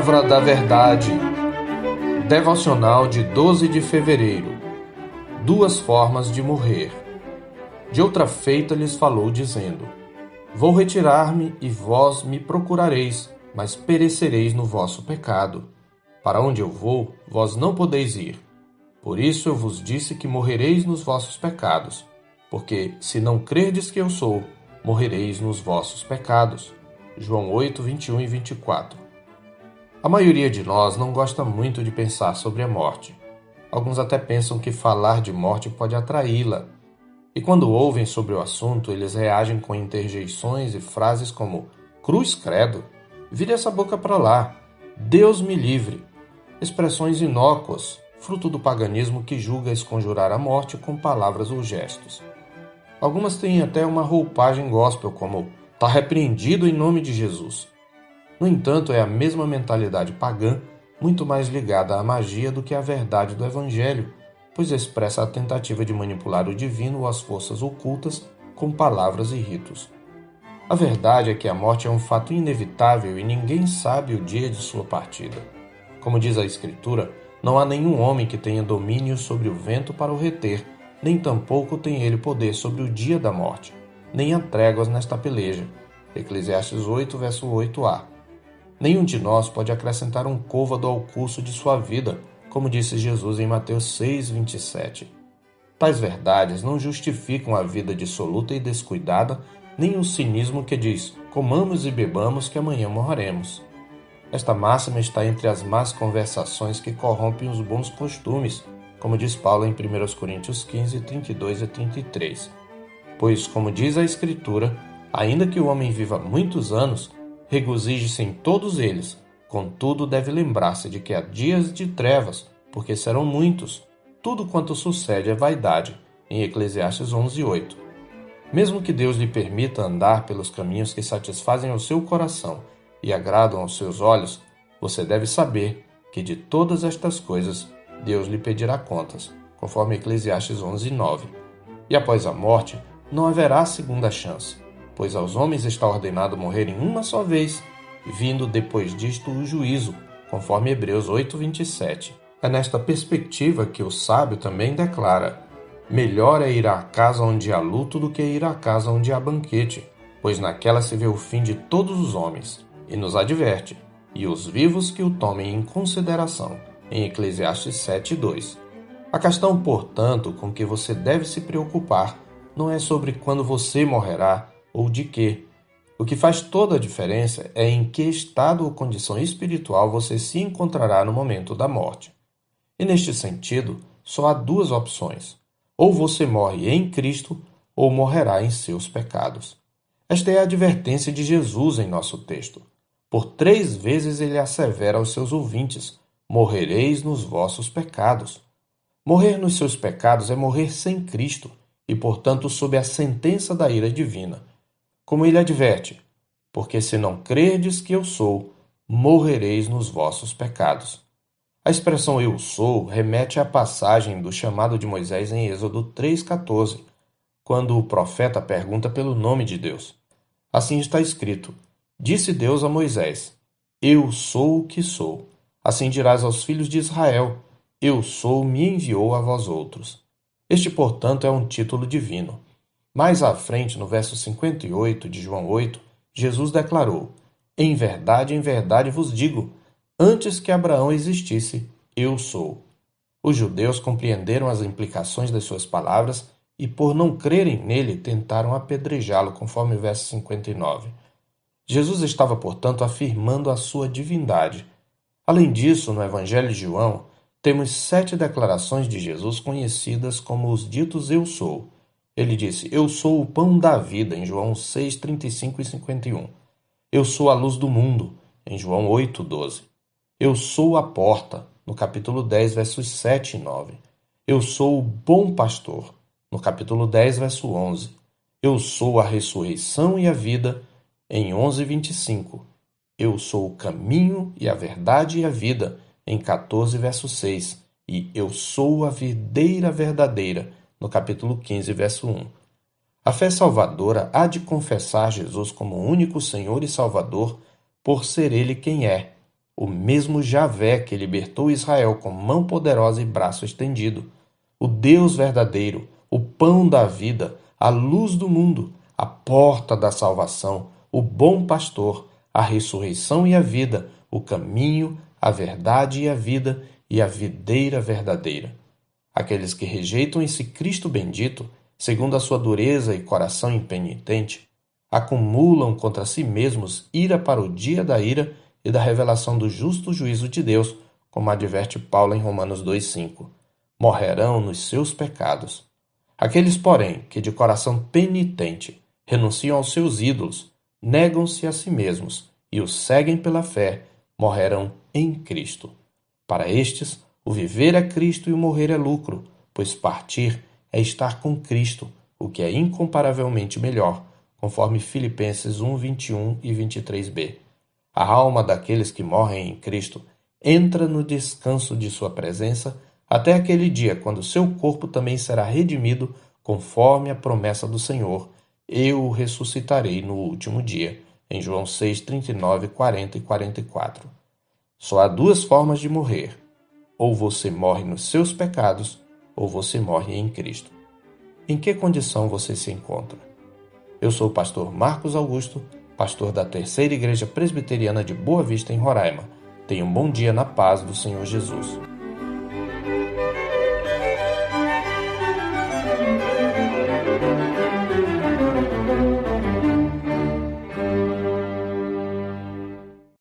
Palavra da Verdade. Devocional de 12 de fevereiro. Duas formas de morrer. De outra feita lhes falou, dizendo: Vou retirar-me e vós me procurareis, mas perecereis no vosso pecado. Para onde eu vou, vós não podeis ir. Por isso eu vos disse que morrereis nos vossos pecados, porque se não crerdes que eu sou, morrereis nos vossos pecados. João 8, 21 e 24. A maioria de nós não gosta muito de pensar sobre a morte. Alguns até pensam que falar de morte pode atraí-la. E quando ouvem sobre o assunto, eles reagem com interjeições e frases como: Cruz credo, vire essa boca para lá, Deus me livre. Expressões inócuas, fruto do paganismo que julga esconjurar a morte com palavras ou gestos. Algumas têm até uma roupagem gospel, como Está repreendido em nome de Jesus. No entanto, é a mesma mentalidade pagã, muito mais ligada à magia do que à verdade do Evangelho, pois expressa a tentativa de manipular o divino ou as forças ocultas com palavras e ritos. A verdade é que a morte é um fato inevitável e ninguém sabe o dia de sua partida. Como diz a Escritura, não há nenhum homem que tenha domínio sobre o vento para o reter, nem tampouco tem ele poder sobre o dia da morte nem há tréguas nesta peleja. Eclesiastes 8, verso 8a. Nenhum de nós pode acrescentar um côvado ao curso de sua vida, como disse Jesus em Mateus 6, 27. Tais verdades não justificam a vida dissoluta e descuidada, nem o cinismo que diz: comamos e bebamos que amanhã morreremos. Esta máxima está entre as más conversações que corrompem os bons costumes, como diz Paulo em 1 Coríntios 15, 32 e 33. Pois, como diz a Escritura, ainda que o homem viva muitos anos, regozije-se em todos eles, contudo deve lembrar-se de que há dias de trevas, porque serão muitos. Tudo quanto sucede é vaidade, em Eclesiastes 11:8. Mesmo que Deus lhe permita andar pelos caminhos que satisfazem o seu coração e agradam aos seus olhos, você deve saber que de todas estas coisas Deus lhe pedirá contas, conforme Eclesiastes 11:9. E após a morte, não haverá segunda chance, pois aos homens está ordenado morrerem uma só vez, vindo depois disto o juízo, conforme Hebreus 8:27. É nesta perspectiva que o sábio também declara: Melhor é ir à casa onde há luto do que ir à casa onde há banquete, pois naquela se vê o fim de todos os homens, e nos adverte: e os vivos que o tomem em consideração, em Eclesiastes 7:2. A questão, portanto, com que você deve se preocupar não é sobre quando você morrerá ou de que. O que faz toda a diferença é em que estado ou condição espiritual você se encontrará no momento da morte. E neste sentido, só há duas opções: ou você morre em Cristo ou morrerá em seus pecados. Esta é a advertência de Jesus em nosso texto. Por três vezes ele assevera aos seus ouvintes: Morrereis nos vossos pecados. Morrer nos seus pecados é morrer sem Cristo e, portanto, sob a sentença da ira divina. Como ele adverte: Porque se não crerdes que eu sou, morrereis nos vossos pecados. A expressão eu sou remete à passagem do chamado de Moisés em Êxodo 3,14, quando o profeta pergunta pelo nome de Deus. Assim está escrito: Disse Deus a Moisés: Eu sou o que sou. Assim dirás aos filhos de Israel: Eu sou, me enviou a vós outros. Este, portanto, é um título divino. Mais à frente, no verso 58 de João 8, Jesus declarou: Em verdade, em verdade vos digo, antes que Abraão existisse, eu sou. Os judeus compreenderam as implicações das suas palavras e, por não crerem nele, tentaram apedrejá-lo, conforme o verso 59. Jesus estava, portanto, afirmando a sua divindade. Além disso, no Evangelho de João, temos sete declarações de Jesus conhecidas como os ditos Eu Sou. Ele disse: Eu sou o pão da vida, em João 6, 35 e 51. Eu sou a luz do mundo, em João 8, 12. Eu sou a porta, no capítulo 10, versos 7 e 9. Eu sou o bom pastor, no capítulo 10, verso 11. Eu sou a ressurreição e a vida, em 11, 25. Eu sou o caminho e a verdade e a vida, em 14, verso 6, e Eu sou a videira verdadeira, no capítulo 15, verso 1. A fé salvadora há de confessar Jesus como único Senhor e Salvador, por ser Ele quem é, o mesmo Javé que libertou Israel com mão poderosa e braço estendido, o Deus verdadeiro, o pão da vida, a luz do mundo, a porta da salvação, o bom pastor, a ressurreição e a vida, o caminho, a verdade e a vida e a videira verdadeira. Aqueles que rejeitam esse Cristo bendito, segundo a sua dureza e coração impenitente, acumulam contra si mesmos ira para o dia da ira e da revelação do justo juízo de Deus, como adverte Paulo em Romanos 2,5. Morrerão nos seus pecados. Aqueles, porém, que de coração penitente renunciam aos seus ídolos, negam-se a si mesmos e os seguem pela fé, morrerão em Cristo. Para estes, o viver é Cristo e o morrer é lucro, pois partir é estar com Cristo, o que é incomparavelmente melhor, conforme Filipenses 1, 21 e 23b. A alma daqueles que morrem em Cristo entra no descanso de Sua presença até aquele dia quando seu corpo também será redimido, conforme a promessa do Senhor: Eu o ressuscitarei no último dia. Em João 6, 39, 40 e 44. Só há duas formas de morrer: ou você morre nos seus pecados, ou você morre em Cristo. Em que condição você se encontra? Eu sou o pastor Marcos Augusto, pastor da Terceira Igreja Presbiteriana de Boa Vista, em Roraima. Tenha um bom dia na paz do Senhor Jesus.